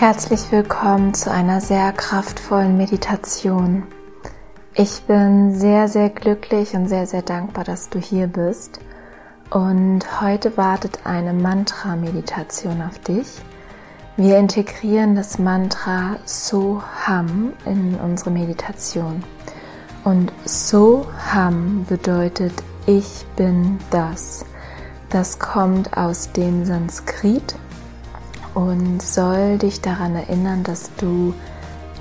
Herzlich willkommen zu einer sehr kraftvollen Meditation. Ich bin sehr, sehr glücklich und sehr, sehr dankbar, dass du hier bist. Und heute wartet eine Mantra-Meditation auf dich. Wir integrieren das Mantra Soham in unsere Meditation. Und Soham bedeutet ich bin das. Das kommt aus dem Sanskrit und soll dich daran erinnern, dass du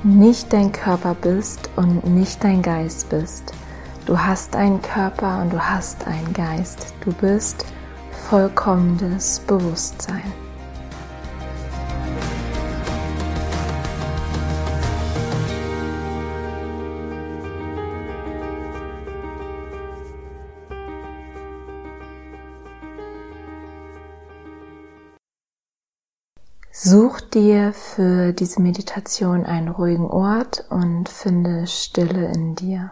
nicht dein Körper bist und nicht dein Geist bist. Du hast einen Körper und du hast einen Geist. Du bist vollkommenes Bewusstsein. Such dir für diese Meditation einen ruhigen Ort und finde Stille in dir.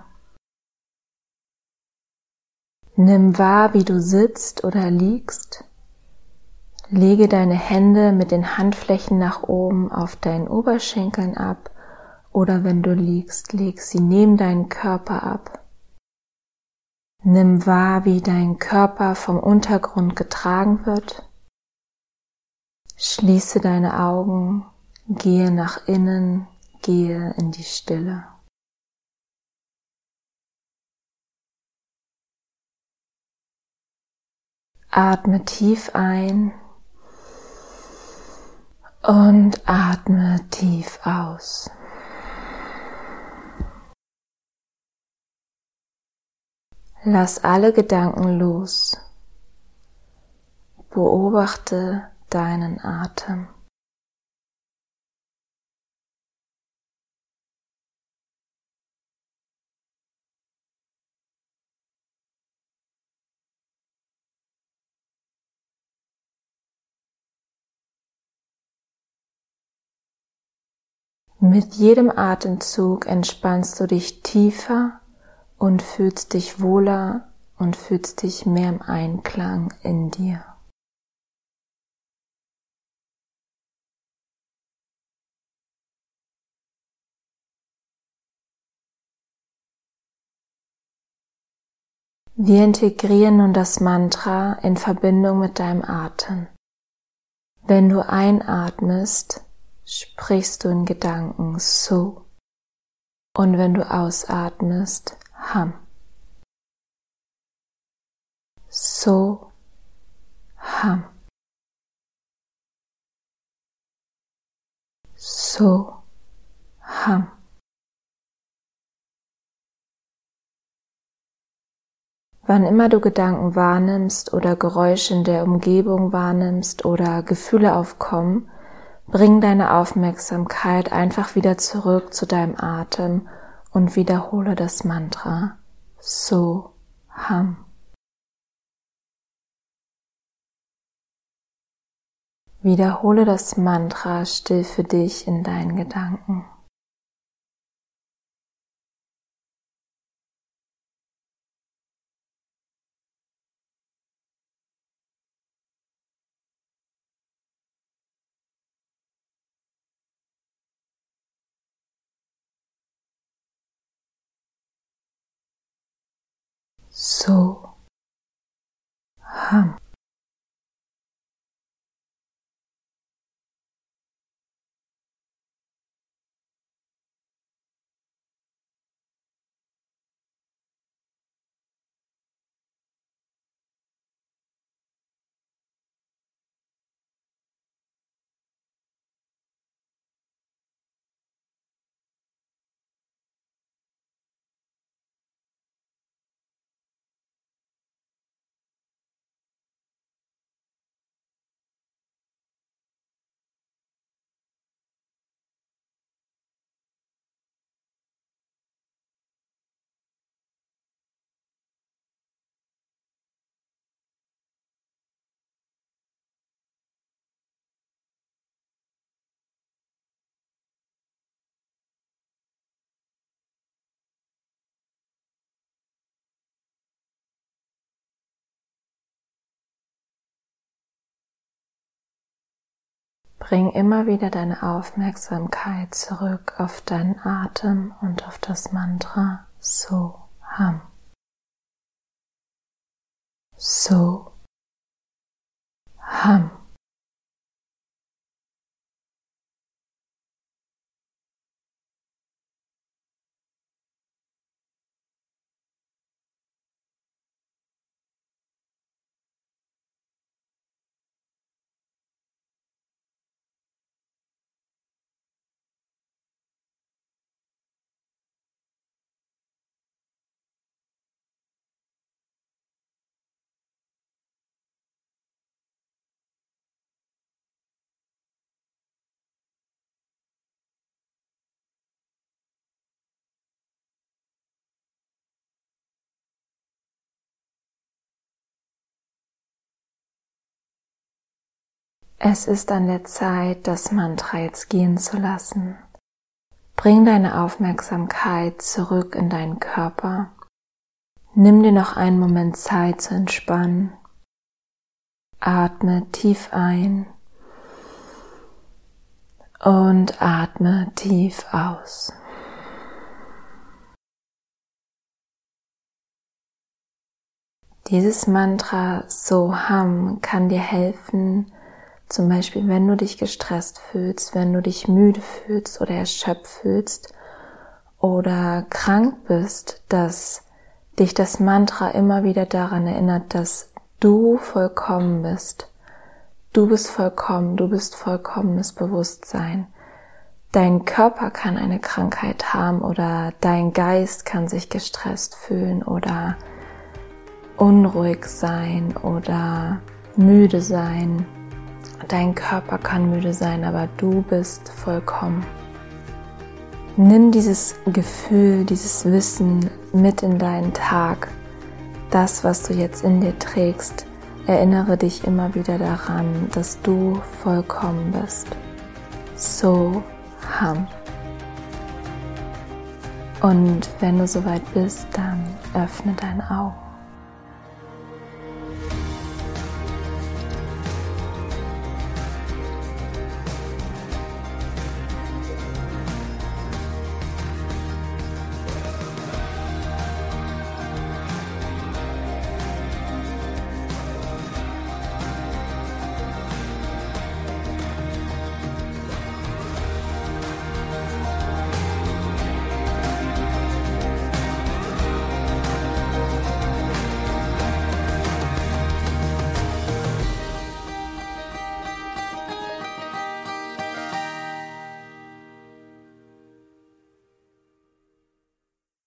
Nimm wahr, wie du sitzt oder liegst. Lege deine Hände mit den Handflächen nach oben auf deinen Oberschenkeln ab oder wenn du liegst, leg sie neben deinen Körper ab. Nimm wahr, wie dein Körper vom Untergrund getragen wird. Schließe deine Augen, gehe nach innen, gehe in die Stille. Atme tief ein und atme tief aus. Lass alle Gedanken los. Beobachte deinen Atem. Mit jedem Atemzug entspannst du dich tiefer und fühlst dich wohler und fühlst dich mehr im Einklang in dir. Wir integrieren nun das Mantra in Verbindung mit deinem Atem. Wenn du einatmest, sprichst du in Gedanken so. Und wenn du ausatmest, ham. So, ham. So, ham. Wann immer du Gedanken wahrnimmst oder Geräusche in der Umgebung wahrnimmst oder Gefühle aufkommen, bring deine Aufmerksamkeit einfach wieder zurück zu deinem Atem und wiederhole das Mantra So Ham. Wiederhole das Mantra still für dich in deinen Gedanken. So ham. Bring immer wieder deine Aufmerksamkeit zurück auf deinen Atem und auf das Mantra So Ham. So Ham. Es ist an der Zeit, das Mantra jetzt gehen zu lassen. Bring deine Aufmerksamkeit zurück in deinen Körper. Nimm dir noch einen Moment Zeit zu entspannen. Atme tief ein und atme tief aus. Dieses Mantra Soham kann dir helfen, zum Beispiel, wenn du dich gestresst fühlst, wenn du dich müde fühlst oder erschöpft fühlst oder krank bist, dass dich das Mantra immer wieder daran erinnert, dass du vollkommen bist. Du bist vollkommen, du bist vollkommenes Bewusstsein. Dein Körper kann eine Krankheit haben oder dein Geist kann sich gestresst fühlen oder unruhig sein oder müde sein. Dein Körper kann müde sein, aber du bist vollkommen. Nimm dieses Gefühl, dieses Wissen mit in deinen Tag. Das, was du jetzt in dir trägst, erinnere dich immer wieder daran, dass du vollkommen bist. So ham. Und wenn du soweit bist, dann öffne deine Augen.